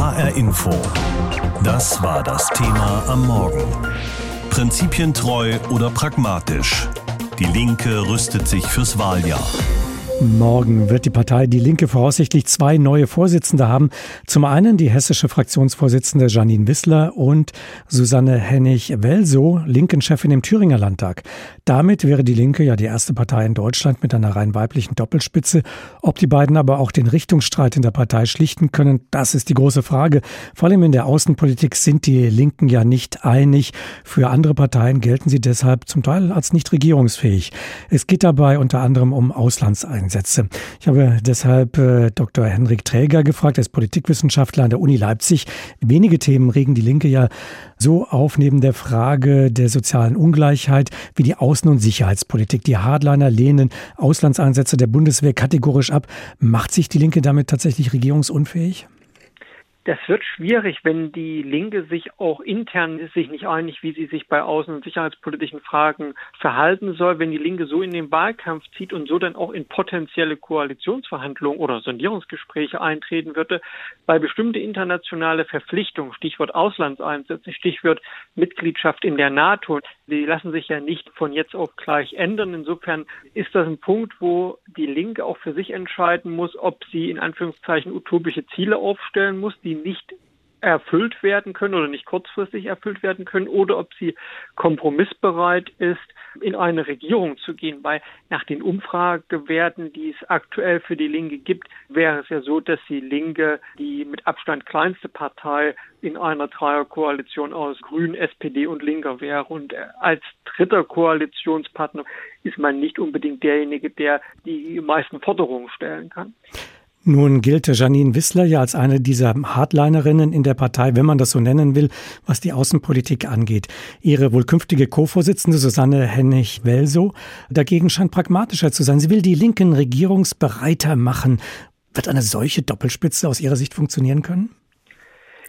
HR Info. Das war das Thema am Morgen. Prinzipientreu oder pragmatisch? Die Linke rüstet sich fürs Wahljahr. Morgen wird die Partei Die Linke voraussichtlich zwei neue Vorsitzende haben. Zum einen die hessische Fraktionsvorsitzende Janine Wissler und Susanne Hennig-Welsow, Linken-Chefin im Thüringer Landtag. Damit wäre die Linke ja die erste Partei in Deutschland mit einer rein weiblichen Doppelspitze. Ob die beiden aber auch den Richtungsstreit in der Partei schlichten können, das ist die große Frage. Vor allem in der Außenpolitik sind die Linken ja nicht einig. Für andere Parteien gelten sie deshalb zum Teil als nicht regierungsfähig. Es geht dabei unter anderem um Auslandseinsätze. Einsätze. Ich habe deshalb äh, Dr. Henrik Träger gefragt, er ist Politikwissenschaftler an der Uni Leipzig. Wenige Themen regen die Linke ja so auf neben der Frage der sozialen Ungleichheit wie die Außen- und Sicherheitspolitik. Die Hardliner lehnen Auslandseinsätze der Bundeswehr kategorisch ab. Macht sich die Linke damit tatsächlich regierungsunfähig? Das wird schwierig, wenn die Linke sich auch intern sich nicht einig, wie sie sich bei außen- und sicherheitspolitischen Fragen verhalten soll. Wenn die Linke so in den Wahlkampf zieht und so dann auch in potenzielle Koalitionsverhandlungen oder Sondierungsgespräche eintreten würde, bei bestimmte internationale Verpflichtungen, Stichwort Auslandseinsätze, Stichwort Mitgliedschaft in der NATO, die lassen sich ja nicht von jetzt auf gleich ändern. Insofern ist das ein Punkt, wo die Linke auch für sich entscheiden muss, ob sie in Anführungszeichen utopische Ziele aufstellen muss, die nicht erfüllt werden können oder nicht kurzfristig erfüllt werden können oder ob sie kompromissbereit ist, in eine Regierung zu gehen, weil nach den Umfragewerten, die es aktuell für die Linke gibt, wäre es ja so, dass die Linke die mit Abstand kleinste Partei in einer Dreierkoalition aus Grünen, SPD und Linker wäre und als dritter Koalitionspartner ist man nicht unbedingt derjenige, der die meisten Forderungen stellen kann. Nun gilt Janine Wissler ja als eine dieser Hardlinerinnen in der Partei, wenn man das so nennen will, was die Außenpolitik angeht. Ihre wohl künftige Co-Vorsitzende Susanne Hennig-Welsow dagegen scheint pragmatischer zu sein. Sie will die Linken regierungsbereiter machen. Wird eine solche Doppelspitze aus Ihrer Sicht funktionieren können?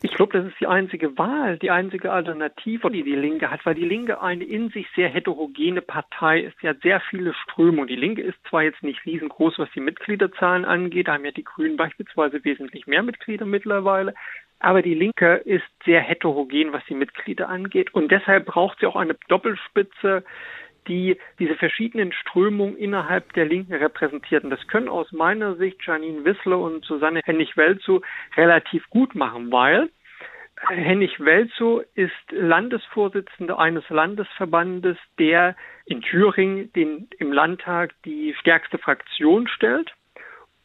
Ich glaube, das ist die einzige Wahl, die einzige Alternative, die die Linke hat, weil die Linke eine in sich sehr heterogene Partei ist. Sie hat sehr viele Strömungen. Die Linke ist zwar jetzt nicht riesengroß, was die Mitgliederzahlen angeht, da haben ja die Grünen beispielsweise wesentlich mehr Mitglieder mittlerweile, aber die Linke ist sehr heterogen, was die Mitglieder angeht. Und deshalb braucht sie auch eine Doppelspitze, die diese verschiedenen Strömungen innerhalb der Linken repräsentiert. Und das können aus meiner Sicht Janine Wissler und Susanne Hennig-Welzow relativ gut machen, weil Hennig-Welzow ist Landesvorsitzende eines Landesverbandes, der in Thüringen den, im Landtag die stärkste Fraktion stellt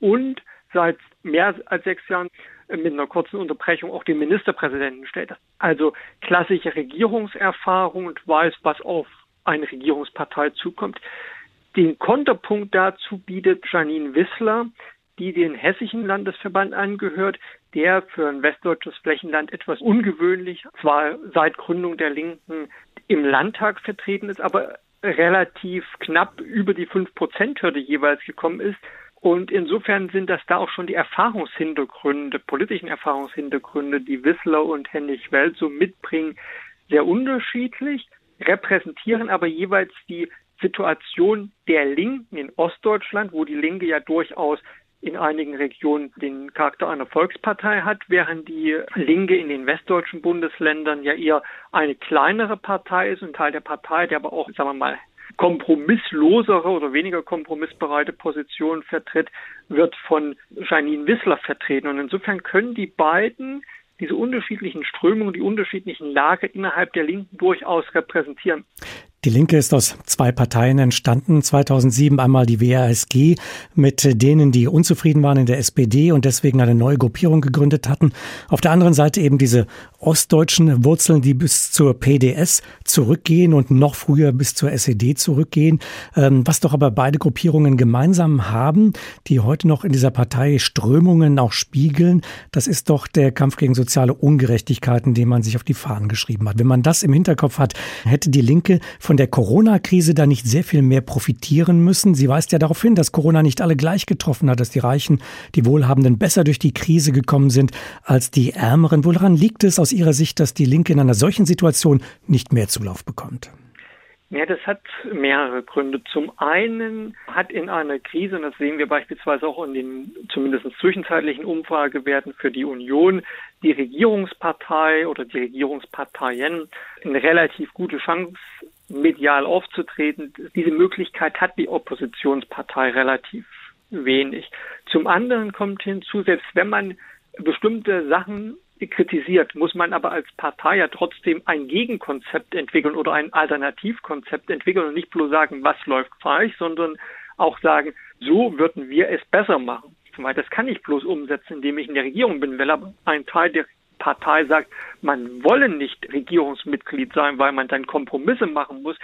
und seit mehr als sechs Jahren mit einer kurzen Unterbrechung auch den Ministerpräsidenten stellt. Also klassische Regierungserfahrung und weiß, was auf eine Regierungspartei zukommt. Den Konterpunkt dazu bietet Janine Wissler, die den hessischen Landesverband angehört, der für ein westdeutsches Flächenland etwas ungewöhnlich, zwar seit Gründung der Linken im Landtag vertreten ist, aber relativ knapp über die 5-Prozent-Hürde jeweils gekommen ist. Und insofern sind das da auch schon die Erfahrungshintergründe, politischen Erfahrungshintergründe, die Wissler und Hennig Welt so mitbringen, sehr unterschiedlich repräsentieren aber jeweils die Situation der Linken in Ostdeutschland, wo die Linke ja durchaus in einigen Regionen den Charakter einer Volkspartei hat, während die Linke in den westdeutschen Bundesländern ja eher eine kleinere Partei ist, ein Teil der Partei, der aber auch, sagen wir mal, kompromisslosere oder weniger kompromissbereite Positionen vertritt, wird von Janine Wissler vertreten. Und insofern können die beiden diese unterschiedlichen Strömungen, die unterschiedlichen Lager innerhalb der Linken durchaus repräsentieren. Die Linke ist aus zwei Parteien entstanden. 2007 einmal die WASG, mit denen, die unzufrieden waren in der SPD und deswegen eine neue Gruppierung gegründet hatten. Auf der anderen Seite eben diese ostdeutschen Wurzeln, die bis zur PDS zurückgehen und noch früher bis zur SED zurückgehen. Ähm, was doch aber beide Gruppierungen gemeinsam haben, die heute noch in dieser Partei Strömungen auch spiegeln, das ist doch der Kampf gegen soziale Ungerechtigkeiten, den man sich auf die Fahnen geschrieben hat. Wenn man das im Hinterkopf hat, hätte die Linke von von der Corona-Krise da nicht sehr viel mehr profitieren müssen? Sie weist ja darauf hin, dass Corona nicht alle gleich getroffen hat, dass die Reichen, die Wohlhabenden besser durch die Krise gekommen sind als die Ärmeren. Woran liegt es aus Ihrer Sicht, dass die Linke in einer solchen Situation nicht mehr Zulauf bekommt? Ja, das hat mehrere Gründe. Zum einen hat in einer Krise, und das sehen wir beispielsweise auch in den zumindest zwischenzeitlichen Umfragewerten für die Union, die Regierungspartei oder die Regierungsparteien eine relativ gute Chance, medial aufzutreten. Diese Möglichkeit hat die Oppositionspartei relativ wenig. Zum anderen kommt hinzu, selbst wenn man bestimmte Sachen kritisiert, muss man aber als Partei ja trotzdem ein Gegenkonzept entwickeln oder ein Alternativkonzept entwickeln und nicht bloß sagen, was läuft falsch, sondern auch sagen, so würden wir es besser machen. Das kann ich bloß umsetzen, indem ich in der Regierung bin, weil ein Teil der Partei sagt, man wolle nicht Regierungsmitglied sein, weil man dann Kompromisse machen muss.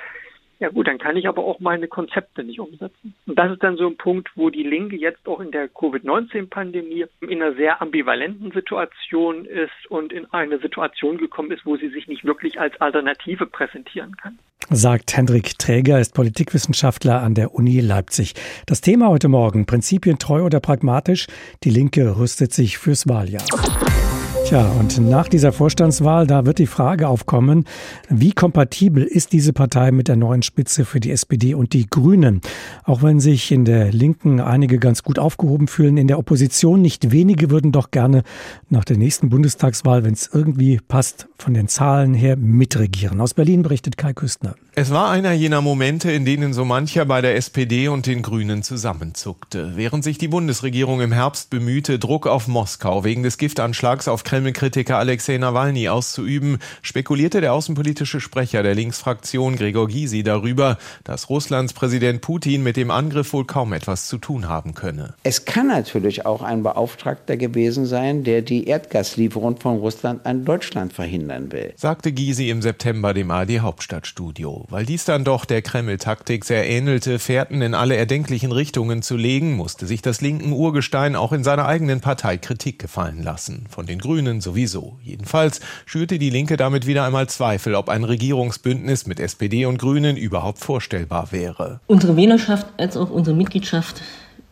Ja gut, dann kann ich aber auch meine Konzepte nicht umsetzen. Und das ist dann so ein Punkt, wo die Linke jetzt auch in der Covid-19-Pandemie in einer sehr ambivalenten Situation ist und in eine Situation gekommen ist, wo sie sich nicht wirklich als Alternative präsentieren kann. Sagt Hendrik Träger, ist Politikwissenschaftler an der Uni Leipzig. Das Thema heute Morgen, Prinzipien treu oder pragmatisch, die Linke rüstet sich fürs Wahljahr. Tja, und nach dieser Vorstandswahl, da wird die Frage aufkommen, wie kompatibel ist diese Partei mit der neuen Spitze für die SPD und die Grünen? Auch wenn sich in der Linken einige ganz gut aufgehoben fühlen, in der Opposition nicht wenige würden doch gerne nach der nächsten Bundestagswahl, wenn es irgendwie passt, von den Zahlen her mitregieren. Aus Berlin berichtet Kai Küstner. Es war einer jener Momente, in denen so mancher bei der SPD und den Grünen zusammenzuckte. Während sich die Bundesregierung im Herbst bemühte, Druck auf Moskau wegen des Giftanschlags auf Kreml-Kritiker Alexei Nawalny auszuüben, spekulierte der außenpolitische Sprecher der Linksfraktion Gregor Gysi darüber, dass Russlands Präsident Putin mit dem Angriff wohl kaum etwas zu tun haben könne. Es kann natürlich auch ein Beauftragter gewesen sein, der die Erdgaslieferung von Russland an Deutschland verhindern will, sagte Gysi im September dem AD Hauptstadtstudio. Weil dies dann doch der Kreml-Taktik sehr ähnelte, Fährten in alle erdenklichen Richtungen zu legen, musste sich das linken Urgestein auch in seiner eigenen Partei Kritik gefallen lassen. Von den Grünen sowieso. Jedenfalls schürte die Linke damit wieder einmal Zweifel, ob ein Regierungsbündnis mit SPD und Grünen überhaupt vorstellbar wäre. Unsere Wählerschaft als auch unsere Mitgliedschaft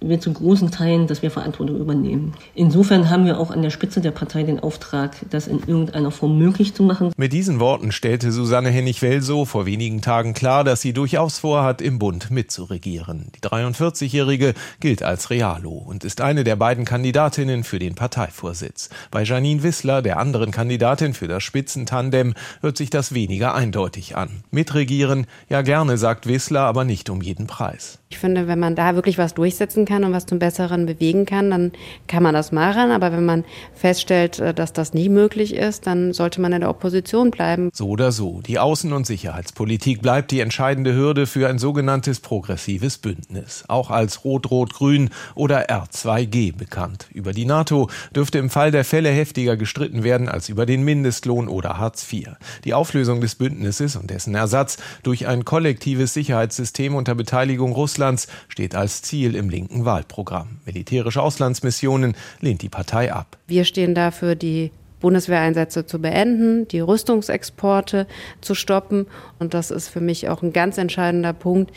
wir zu großen Teilen, dass wir Verantwortung übernehmen. Insofern haben wir auch an der Spitze der Partei den Auftrag, das in irgendeiner Form möglich zu machen. Mit diesen Worten stellte Susanne Hennig-Welsow vor wenigen Tagen klar, dass sie durchaus vorhat, im Bund mitzuregieren. Die 43-Jährige gilt als Realo und ist eine der beiden Kandidatinnen für den Parteivorsitz. Bei Janine Wissler, der anderen Kandidatin für das Spitzentandem, hört sich das weniger eindeutig an. Mitregieren, ja gerne, sagt Wissler, aber nicht um jeden Preis. Ich finde, wenn man da wirklich was durchsetzen kann und was zum Besseren bewegen kann, dann kann man das machen. Aber wenn man feststellt, äh, dass das nie möglich ist, dann sollte man in der Opposition bleiben. So oder so. Die Außen- und Sicherheitspolitik bleibt die entscheidende Hürde für ein sogenanntes progressives Bündnis. Auch als Rot-Rot-Grün oder R2G bekannt. Über die NATO dürfte im Fall der Fälle heftiger gestritten werden als über den Mindestlohn oder Hartz IV. Die Auflösung des Bündnisses und dessen Ersatz durch ein kollektives Sicherheitssystem unter Beteiligung Russlands steht als Ziel im linken Wahlprogramm. Militärische Auslandsmissionen lehnt die Partei ab. Wir stehen dafür, die Bundeswehreinsätze zu beenden, die Rüstungsexporte zu stoppen. Und das ist für mich auch ein ganz entscheidender Punkt,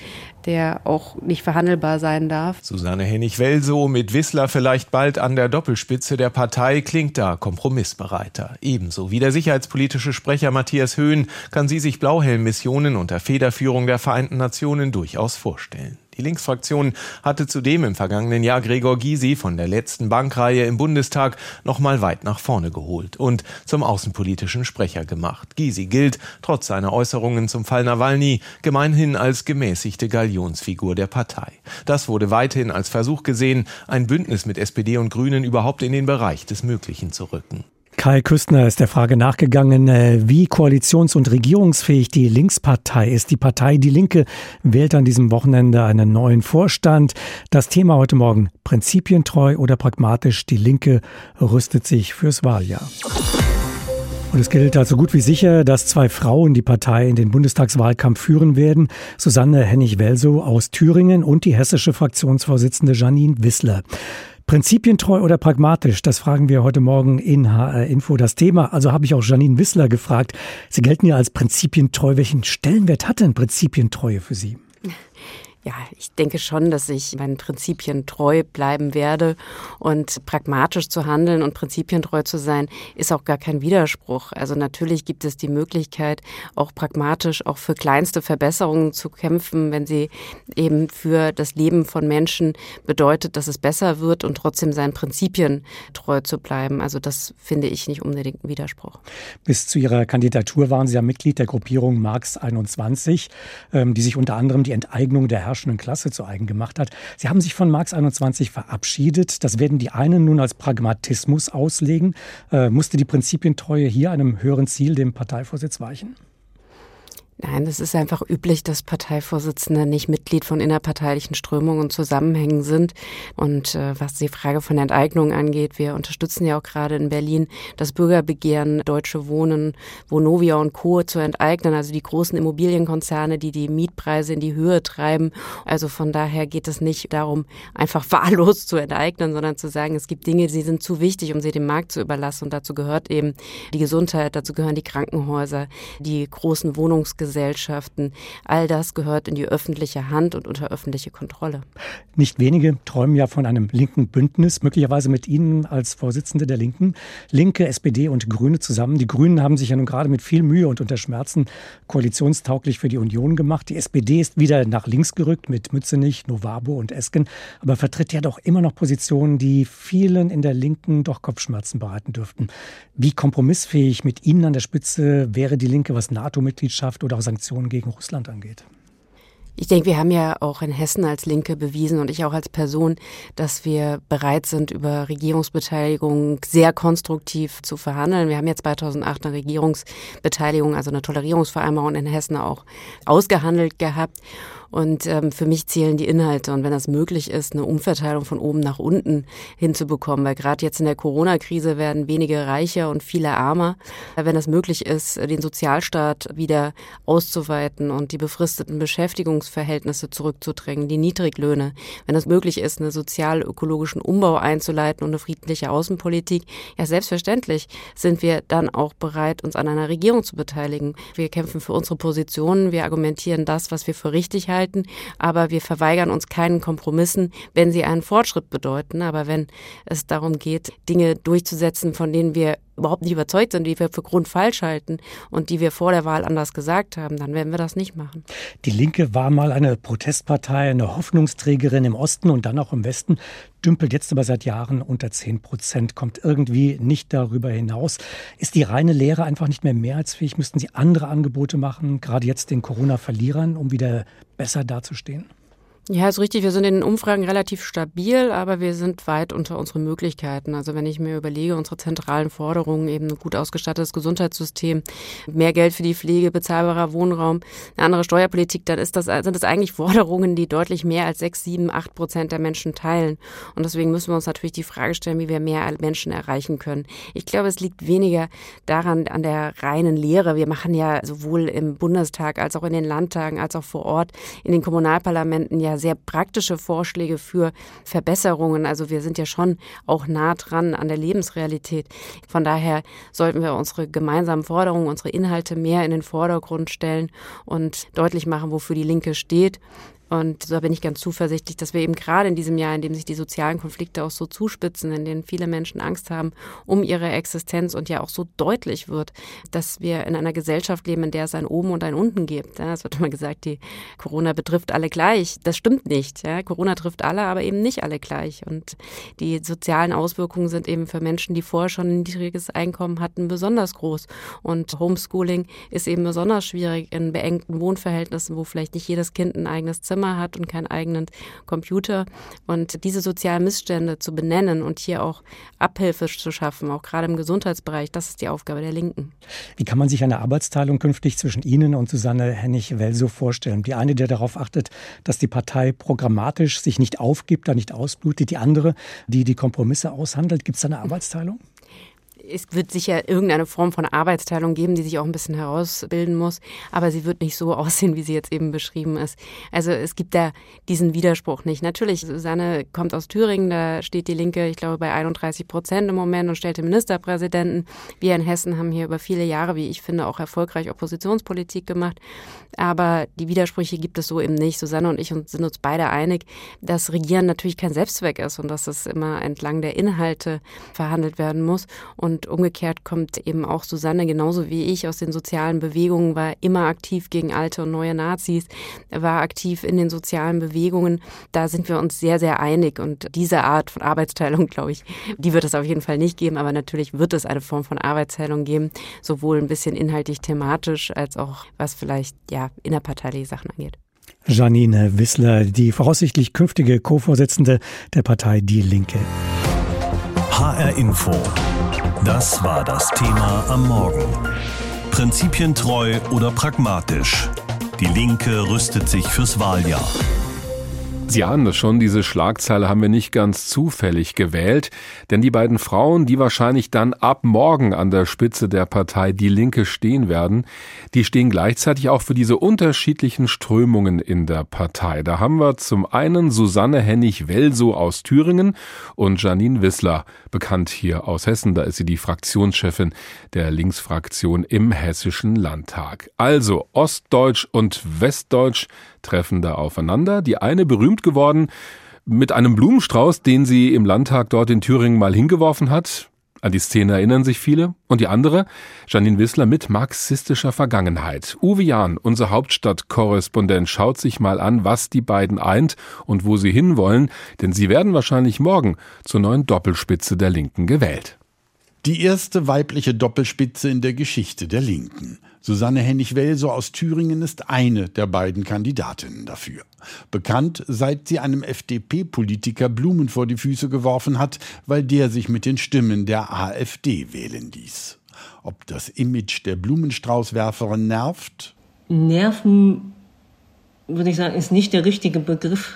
der auch nicht verhandelbar sein darf. Susanne Hennig-Welsow mit Wissler vielleicht bald an der Doppelspitze der Partei klingt da kompromissbereiter. Ebenso wie der sicherheitspolitische Sprecher Matthias Höhn kann sie sich Blauhelm-Missionen unter Federführung der Vereinten Nationen durchaus vorstellen. Die Linksfraktion hatte zudem im vergangenen Jahr Gregor Gysi von der letzten Bankreihe im Bundestag noch mal weit nach vorne geholt und zum außenpolitischen Sprecher gemacht. Gysi gilt, trotz seiner Äußerungen zum Fall Nawalny, gemeinhin als gemäßigte Galionsfigur der Partei. Das wurde weithin als Versuch gesehen, ein Bündnis mit SPD und Grünen überhaupt in den Bereich des Möglichen zu rücken. Kai Küstner ist der Frage nachgegangen, äh, wie koalitions- und regierungsfähig die Linkspartei ist. Die Partei Die Linke wählt an diesem Wochenende einen neuen Vorstand. Das Thema heute Morgen, prinzipientreu oder pragmatisch, die Linke rüstet sich fürs Wahljahr. Und es gilt also gut wie sicher, dass zwei Frauen die Partei in den Bundestagswahlkampf führen werden. Susanne Hennig-Welsow aus Thüringen und die hessische Fraktionsvorsitzende Janine Wissler. Prinzipientreu oder pragmatisch? Das fragen wir heute Morgen in HR Info. Das Thema, also habe ich auch Janine Wissler gefragt. Sie gelten ja als prinzipientreu. Welchen Stellenwert hat denn Prinzipientreue für Sie? Ja, ich denke schon, dass ich meinen Prinzipien treu bleiben werde und pragmatisch zu handeln und prinzipientreu zu sein, ist auch gar kein Widerspruch. Also natürlich gibt es die Möglichkeit, auch pragmatisch auch für kleinste Verbesserungen zu kämpfen, wenn sie eben für das Leben von Menschen bedeutet, dass es besser wird und trotzdem seinen Prinzipien treu zu bleiben. Also das finde ich nicht unbedingt ein Widerspruch. Bis zu Ihrer Kandidatur waren Sie ja Mitglied der Gruppierung Marx 21, ähm, die sich unter anderem die Enteignung der herrschenden Klasse zu eigen gemacht hat. Sie haben sich von Marx 21 verabschiedet. Das werden die einen nun als Pragmatismus auslegen. Äh, musste die Prinzipientreue hier einem höheren Ziel, dem Parteivorsitz, weichen? Nein, es ist einfach üblich, dass Parteivorsitzende nicht Mitglied von innerparteilichen Strömungen und Zusammenhängen sind. Und äh, was die Frage von Enteignung angeht, wir unterstützen ja auch gerade in Berlin das Bürgerbegehren Deutsche Wohnen, Vonovia und Co. zu enteignen, also die großen Immobilienkonzerne, die die Mietpreise in die Höhe treiben. Also von daher geht es nicht darum, einfach wahllos zu enteignen, sondern zu sagen, es gibt Dinge, die sind zu wichtig, um sie dem Markt zu überlassen. Und dazu gehört eben die Gesundheit, dazu gehören die Krankenhäuser, die großen Wohnungsgesellschaften Gesellschaften. All das gehört in die öffentliche Hand und unter öffentliche Kontrolle. Nicht wenige träumen ja von einem linken Bündnis, möglicherweise mit Ihnen als Vorsitzende der Linken. Linke, SPD und Grüne zusammen. Die Grünen haben sich ja nun gerade mit viel Mühe und unter Schmerzen koalitionstauglich für die Union gemacht. Die SPD ist wieder nach links gerückt mit Mützenich, Novabo und Esken, aber vertritt ja doch immer noch Positionen, die vielen in der Linken doch Kopfschmerzen bereiten dürften. Wie kompromissfähig mit Ihnen an der Spitze wäre die Linke, was NATO-Mitgliedschaft oder Sanktionen gegen Russland angeht? Ich denke, wir haben ja auch in Hessen als Linke bewiesen und ich auch als Person, dass wir bereit sind, über Regierungsbeteiligung sehr konstruktiv zu verhandeln. Wir haben ja 2008 eine Regierungsbeteiligung, also eine Tolerierungsvereinbarung in Hessen auch ausgehandelt gehabt. Und ähm, für mich zählen die Inhalte. Und wenn das möglich ist, eine Umverteilung von oben nach unten hinzubekommen, weil gerade jetzt in der Corona-Krise werden wenige reicher und viele ärmer. Wenn das möglich ist, den Sozialstaat wieder auszuweiten und die befristeten Beschäftigungsverhältnisse zurückzudrängen, die Niedriglöhne, wenn das möglich ist, einen sozial-ökologischen Umbau einzuleiten und eine friedliche Außenpolitik, ja selbstverständlich sind wir dann auch bereit, uns an einer Regierung zu beteiligen. Wir kämpfen für unsere Positionen, wir argumentieren das, was wir für richtig halten halten, aber wir verweigern uns keinen Kompromissen, wenn sie einen Fortschritt bedeuten. Aber wenn es darum geht, Dinge durchzusetzen, von denen wir überhaupt nicht überzeugt sind, die wir für grundfalsch halten und die wir vor der Wahl anders gesagt haben, dann werden wir das nicht machen. Die Linke war mal eine Protestpartei, eine Hoffnungsträgerin im Osten und dann auch im Westen, dümpelt jetzt aber seit Jahren unter 10 Prozent, kommt irgendwie nicht darüber hinaus. Ist die reine Lehre einfach nicht mehr mehrheitsfähig? Müssten Sie andere Angebote machen, gerade jetzt den Corona-Verlierern, um wieder besser dazustehen? Ja, ist richtig. Wir sind in den Umfragen relativ stabil, aber wir sind weit unter unseren Möglichkeiten. Also wenn ich mir überlege, unsere zentralen Forderungen, eben ein gut ausgestattetes Gesundheitssystem, mehr Geld für die Pflege, bezahlbarer Wohnraum, eine andere Steuerpolitik, dann ist das, sind das eigentlich Forderungen, die deutlich mehr als sechs, sieben, acht Prozent der Menschen teilen. Und deswegen müssen wir uns natürlich die Frage stellen, wie wir mehr Menschen erreichen können. Ich glaube, es liegt weniger daran, an der reinen Lehre. Wir machen ja sowohl im Bundestag als auch in den Landtagen, als auch vor Ort in den Kommunalparlamenten ja sehr praktische Vorschläge für Verbesserungen. Also wir sind ja schon auch nah dran an der Lebensrealität. Von daher sollten wir unsere gemeinsamen Forderungen, unsere Inhalte mehr in den Vordergrund stellen und deutlich machen, wofür die Linke steht. Und da bin ich ganz zuversichtlich, dass wir eben gerade in diesem Jahr, in dem sich die sozialen Konflikte auch so zuspitzen, in denen viele Menschen Angst haben um ihre Existenz und ja auch so deutlich wird, dass wir in einer Gesellschaft leben, in der es ein Oben und ein Unten gibt. Es wird immer gesagt, die Corona betrifft alle gleich. Das stimmt nicht. Ja. Corona trifft alle, aber eben nicht alle gleich. Und die sozialen Auswirkungen sind eben für Menschen, die vorher schon ein niedriges Einkommen hatten, besonders groß. Und Homeschooling ist eben besonders schwierig in beengten Wohnverhältnissen, wo vielleicht nicht jedes Kind ein eigenes Zimmer Zimmer hat und keinen eigenen Computer. Und diese sozialen Missstände zu benennen und hier auch Abhilfe zu schaffen, auch gerade im Gesundheitsbereich, das ist die Aufgabe der Linken. Wie kann man sich eine Arbeitsteilung künftig zwischen Ihnen und Susanne Hennig-Welso vorstellen? Die eine, der darauf achtet, dass die Partei programmatisch sich nicht aufgibt, da nicht ausblutet. Die andere, die die Kompromisse aushandelt. Gibt es da eine Arbeitsteilung? Es wird sicher irgendeine Form von Arbeitsteilung geben, die sich auch ein bisschen herausbilden muss, aber sie wird nicht so aussehen, wie sie jetzt eben beschrieben ist. Also es gibt da diesen Widerspruch nicht. Natürlich, Susanne kommt aus Thüringen, da steht die Linke, ich glaube, bei 31 Prozent im Moment und stellte Ministerpräsidenten. Wir in Hessen haben hier über viele Jahre, wie ich finde, auch erfolgreich Oppositionspolitik gemacht. Aber die Widersprüche gibt es so eben nicht. Susanne und ich sind uns beide einig, dass Regieren natürlich kein Selbstzweck ist und dass es immer entlang der Inhalte verhandelt werden muss. Und umgekehrt kommt eben auch Susanne genauso wie ich aus den sozialen Bewegungen, war immer aktiv gegen alte und neue Nazis, war aktiv in den sozialen Bewegungen. Da sind wir uns sehr, sehr einig. Und diese Art von Arbeitsteilung, glaube ich, die wird es auf jeden Fall nicht geben. Aber natürlich wird es eine Form von Arbeitsteilung geben, sowohl ein bisschen inhaltlich thematisch als auch was vielleicht ja innerparteiliche Sachen angeht. Janine Wissler, die voraussichtlich künftige Co-Vorsitzende der Partei Die Linke. HR Info. Das war das Thema am Morgen. Prinzipientreu oder pragmatisch? Die Linke rüstet sich fürs Wahljahr. Sie ahnen das schon, diese Schlagzeile haben wir nicht ganz zufällig gewählt, denn die beiden Frauen, die wahrscheinlich dann ab morgen an der Spitze der Partei Die Linke stehen werden, die stehen gleichzeitig auch für diese unterschiedlichen Strömungen in der Partei. Da haben wir zum einen Susanne Hennig-Welso aus Thüringen und Janine Wissler, bekannt hier aus Hessen. Da ist sie die Fraktionschefin der Linksfraktion im Hessischen Landtag. Also Ostdeutsch und Westdeutsch treffen da aufeinander. Die eine berühmt geworden mit einem Blumenstrauß, den sie im Landtag dort in Thüringen mal hingeworfen hat. An die Szene erinnern sich viele. Und die andere, Janine Wissler mit marxistischer Vergangenheit. Uwe Jahn, unser Hauptstadtkorrespondent, schaut sich mal an, was die beiden eint und wo sie hinwollen, denn sie werden wahrscheinlich morgen zur neuen Doppelspitze der Linken gewählt. Die erste weibliche Doppelspitze in der Geschichte der Linken. Susanne Hennig-Welso aus Thüringen ist eine der beiden Kandidatinnen dafür. Bekannt, seit sie einem FDP-Politiker Blumen vor die Füße geworfen hat, weil der sich mit den Stimmen der AfD wählen ließ. Ob das Image der Blumenstraußwerferin nervt? Nerven, würde ich sagen, ist nicht der richtige Begriff.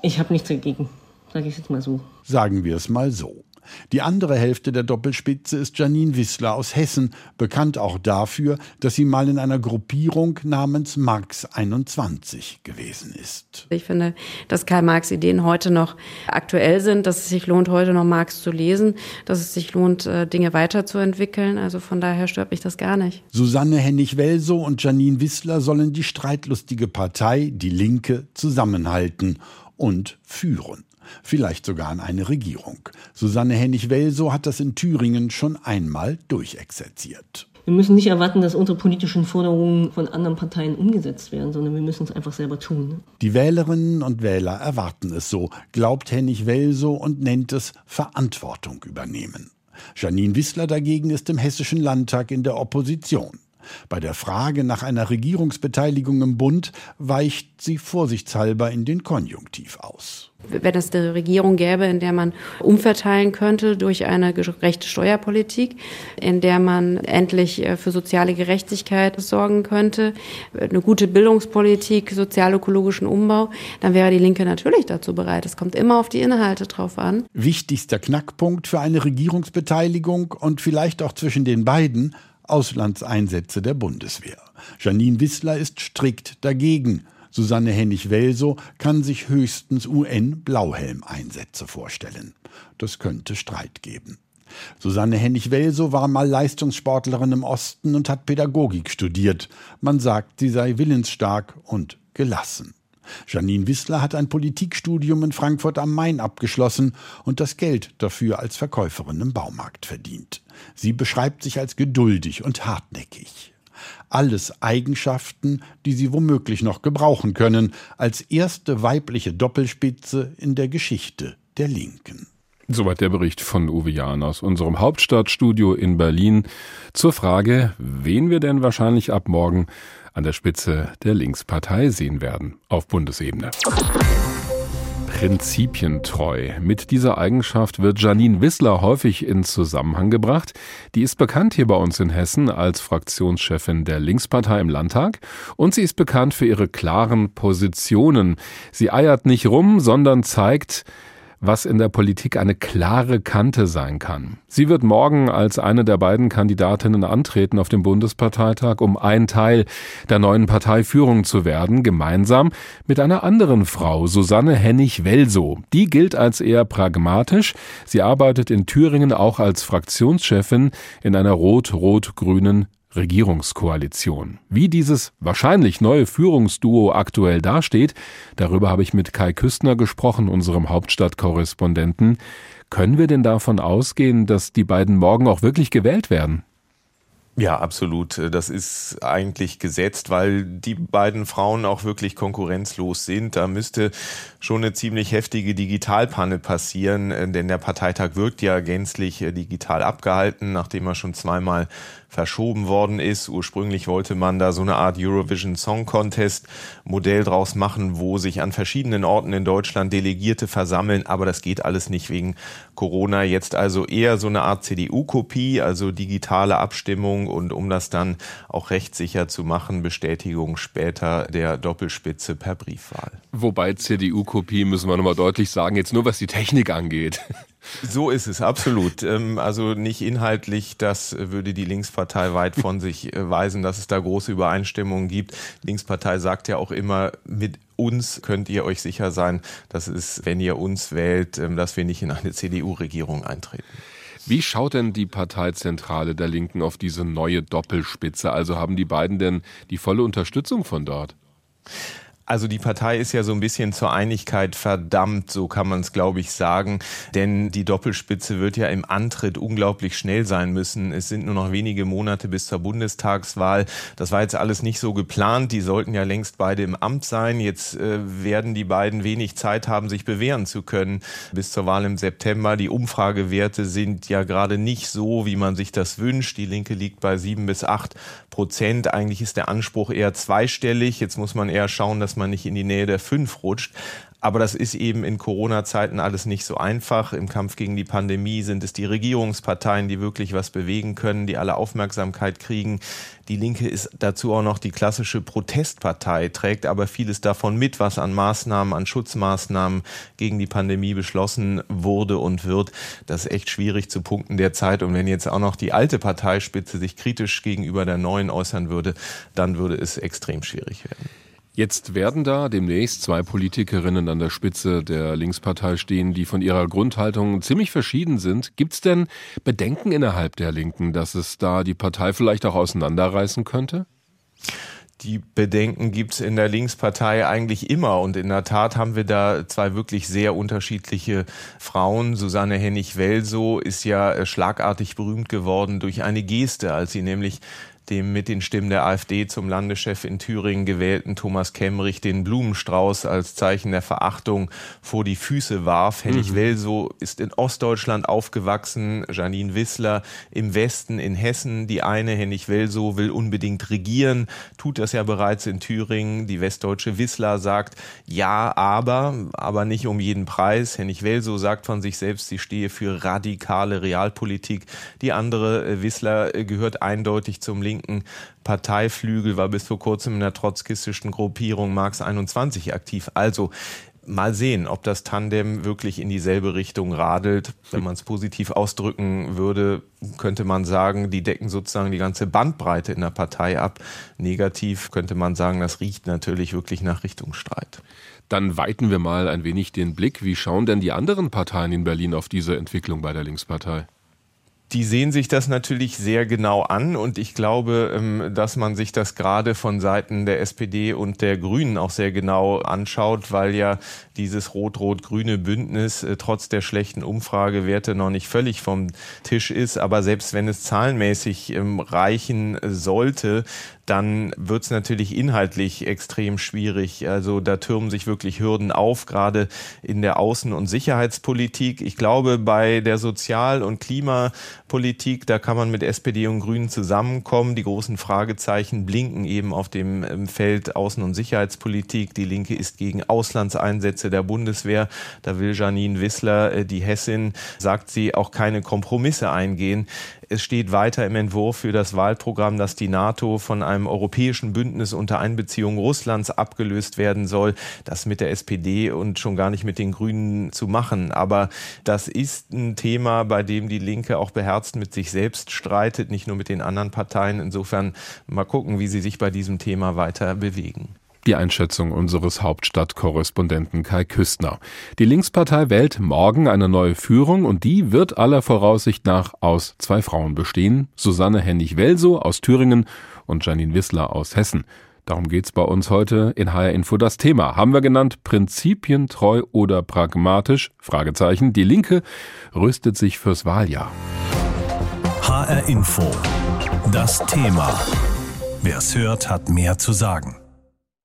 Ich habe nichts dagegen, sage ich jetzt mal so. Sagen wir es mal so. Die andere Hälfte der Doppelspitze ist Janine Wissler aus Hessen, bekannt auch dafür, dass sie mal in einer Gruppierung namens Marx 21 gewesen ist. Ich finde, dass Karl Marx Ideen heute noch aktuell sind, dass es sich lohnt, heute noch Marx zu lesen, dass es sich lohnt, äh, Dinge weiterzuentwickeln. Also von daher stört mich das gar nicht. Susanne Hennig-Welso und Janine Wissler sollen die streitlustige Partei, die Linke, zusammenhalten und führen vielleicht sogar an eine Regierung. Susanne Hennig-Welso hat das in Thüringen schon einmal durchexerziert. Wir müssen nicht erwarten, dass unsere politischen Forderungen von anderen Parteien umgesetzt werden, sondern wir müssen es einfach selber tun. Die Wählerinnen und Wähler erwarten es so, glaubt Hennig-Welso und nennt es Verantwortung übernehmen. Janine Wissler dagegen ist im Hessischen Landtag in der Opposition. Bei der Frage nach einer Regierungsbeteiligung im Bund weicht sie vorsichtshalber in den Konjunktiv aus wenn es eine Regierung gäbe, in der man umverteilen könnte durch eine gerechte Steuerpolitik, in der man endlich äh, für soziale Gerechtigkeit sorgen könnte, eine gute Bildungspolitik, sozial-ökologischen Umbau, dann wäre die Linke natürlich dazu bereit. Es kommt immer auf die Inhalte drauf an. Wichtigster Knackpunkt für eine Regierungsbeteiligung und vielleicht auch zwischen den beiden Auslandseinsätze der Bundeswehr. Janine Wissler ist strikt dagegen. Susanne Hennig-Welso kann sich höchstens UN-Blauhelm-Einsätze vorstellen. Das könnte Streit geben. Susanne Hennig-Welso war mal Leistungssportlerin im Osten und hat Pädagogik studiert. Man sagt, sie sei willensstark und gelassen. Janine Wissler hat ein Politikstudium in Frankfurt am Main abgeschlossen und das Geld dafür als Verkäuferin im Baumarkt verdient. Sie beschreibt sich als geduldig und hartnäckig. Alles Eigenschaften, die sie womöglich noch gebrauchen können, als erste weibliche Doppelspitze in der Geschichte der Linken. Soweit der Bericht von Uwe Jahn aus unserem Hauptstadtstudio in Berlin zur Frage, wen wir denn wahrscheinlich ab morgen an der Spitze der Linkspartei sehen werden auf Bundesebene prinzipientreu. Mit dieser Eigenschaft wird Janine Wissler häufig in Zusammenhang gebracht. Die ist bekannt hier bei uns in Hessen als Fraktionschefin der Linkspartei im Landtag und sie ist bekannt für ihre klaren Positionen. Sie eiert nicht rum, sondern zeigt, was in der Politik eine klare Kante sein kann. Sie wird morgen als eine der beiden Kandidatinnen antreten auf dem Bundesparteitag, um ein Teil der neuen Parteiführung zu werden, gemeinsam mit einer anderen Frau, Susanne Hennig-Welsow. Die gilt als eher pragmatisch. Sie arbeitet in Thüringen auch als Fraktionschefin in einer rot-rot-grünen Regierungskoalition. Wie dieses wahrscheinlich neue Führungsduo aktuell dasteht, darüber habe ich mit Kai Küstner gesprochen, unserem Hauptstadtkorrespondenten. Können wir denn davon ausgehen, dass die beiden morgen auch wirklich gewählt werden? Ja, absolut. Das ist eigentlich gesetzt, weil die beiden Frauen auch wirklich konkurrenzlos sind. Da müsste schon eine ziemlich heftige Digitalpanne passieren, denn der Parteitag wirkt ja gänzlich digital abgehalten, nachdem er schon zweimal verschoben worden ist. Ursprünglich wollte man da so eine Art Eurovision Song Contest Modell draus machen, wo sich an verschiedenen Orten in Deutschland Delegierte versammeln, aber das geht alles nicht wegen Corona. Jetzt also eher so eine Art CDU-Kopie, also digitale Abstimmung und um das dann auch rechtssicher zu machen, Bestätigung später der Doppelspitze per Briefwahl. Wobei CDU-Kopie müssen wir nochmal deutlich sagen, jetzt nur was die Technik angeht. So ist es, absolut. Ähm, also nicht inhaltlich, das würde die Linkspartei weit von sich äh, weisen, dass es da große Übereinstimmungen gibt. Linkspartei sagt ja auch immer, mit uns könnt ihr euch sicher sein, dass es, wenn ihr uns wählt, ähm, dass wir nicht in eine CDU-Regierung eintreten. Wie schaut denn die Parteizentrale der Linken auf diese neue Doppelspitze? Also haben die beiden denn die volle Unterstützung von dort? Also die Partei ist ja so ein bisschen zur Einigkeit verdammt, so kann man es, glaube ich, sagen. Denn die Doppelspitze wird ja im Antritt unglaublich schnell sein müssen. Es sind nur noch wenige Monate bis zur Bundestagswahl. Das war jetzt alles nicht so geplant. Die sollten ja längst beide im Amt sein. Jetzt äh, werden die beiden wenig Zeit haben, sich bewähren zu können bis zur Wahl im September. Die Umfragewerte sind ja gerade nicht so, wie man sich das wünscht. Die Linke liegt bei sieben bis acht Prozent. Eigentlich ist der Anspruch eher zweistellig. Jetzt muss man eher schauen, dass man nicht in die Nähe der fünf rutscht. Aber das ist eben in Corona-Zeiten alles nicht so einfach. Im Kampf gegen die Pandemie sind es die Regierungsparteien, die wirklich was bewegen können, die alle Aufmerksamkeit kriegen. Die Linke ist dazu auch noch die klassische Protestpartei, trägt aber vieles davon mit, was an Maßnahmen, an Schutzmaßnahmen gegen die Pandemie beschlossen wurde und wird. Das ist echt schwierig zu punkten derzeit. Und wenn jetzt auch noch die alte Parteispitze sich kritisch gegenüber der neuen äußern würde, dann würde es extrem schwierig werden. Jetzt werden da demnächst zwei Politikerinnen an der Spitze der Linkspartei stehen, die von ihrer Grundhaltung ziemlich verschieden sind. Gibt es denn Bedenken innerhalb der Linken, dass es da die Partei vielleicht auch auseinanderreißen könnte? Die Bedenken gibt es in der Linkspartei eigentlich immer. Und in der Tat haben wir da zwei wirklich sehr unterschiedliche Frauen. Susanne Hennig-Welsow ist ja äh, schlagartig berühmt geworden durch eine Geste, als sie nämlich dem mit den Stimmen der AfD zum Landeschef in Thüringen gewählten Thomas Kemmerich den Blumenstrauß als Zeichen der Verachtung vor die Füße warf. Hennig mhm. Welsow ist in Ostdeutschland aufgewachsen, Janine Wissler im Westen in Hessen. Die eine, Hennig Welsow, will unbedingt regieren, tut das ja bereits in Thüringen. Die westdeutsche Wissler sagt, ja, aber, aber nicht um jeden Preis. Hennig Welsow sagt von sich selbst, sie stehe für radikale Realpolitik. Die andere, äh, Wissler, äh, gehört eindeutig zum Linken linken Parteiflügel, war bis vor kurzem in der trotzkistischen Gruppierung Marx 21 aktiv. Also mal sehen, ob das Tandem wirklich in dieselbe Richtung radelt. Wenn man es positiv ausdrücken würde, könnte man sagen, die decken sozusagen die ganze Bandbreite in der Partei ab. Negativ könnte man sagen, das riecht natürlich wirklich nach Richtungsstreit. Dann weiten wir mal ein wenig den Blick. Wie schauen denn die anderen Parteien in Berlin auf diese Entwicklung bei der Linkspartei? Die sehen sich das natürlich sehr genau an und ich glaube, ähm, dass man sich das gerade von Seiten der SPD und der Grünen auch sehr genau anschaut, weil ja dieses rot-rot-grüne Bündnis äh, trotz der schlechten Umfragewerte noch nicht völlig vom Tisch ist. Aber selbst wenn es zahlenmäßig ähm, reichen sollte, dann wird es natürlich inhaltlich extrem schwierig. Also da türmen sich wirklich Hürden auf, gerade in der Außen- und Sicherheitspolitik. Ich glaube, bei der Sozial- und Klimapolitik, da kann man mit SPD und Grünen zusammenkommen. Die großen Fragezeichen blinken eben auf dem Feld Außen- und Sicherheitspolitik. Die Linke ist gegen Auslandseinsätze der Bundeswehr. Da will Janine Wissler, äh, die Hessin, sagt sie, auch keine Kompromisse eingehen. Es steht weiter im Entwurf für das Wahlprogramm, dass die NATO von einem einem europäischen Bündnis unter Einbeziehung Russlands abgelöst werden soll, das mit der SPD und schon gar nicht mit den Grünen zu machen. Aber das ist ein Thema, bei dem die Linke auch beherzt mit sich selbst streitet, nicht nur mit den anderen Parteien. Insofern mal gucken, wie sie sich bei diesem Thema weiter bewegen. Die Einschätzung unseres Hauptstadtkorrespondenten Kai Küstner. Die Linkspartei wählt morgen eine neue Führung und die wird aller Voraussicht nach aus zwei Frauen bestehen. Susanne Hennig-Welsow aus Thüringen und Janine Wissler aus Hessen. Darum geht's bei uns heute in HR Info das Thema. Haben wir genannt prinzipientreu oder pragmatisch? Fragezeichen. Die Linke rüstet sich fürs Wahljahr. HR Info. Das Thema. Wer es hört, hat mehr zu sagen.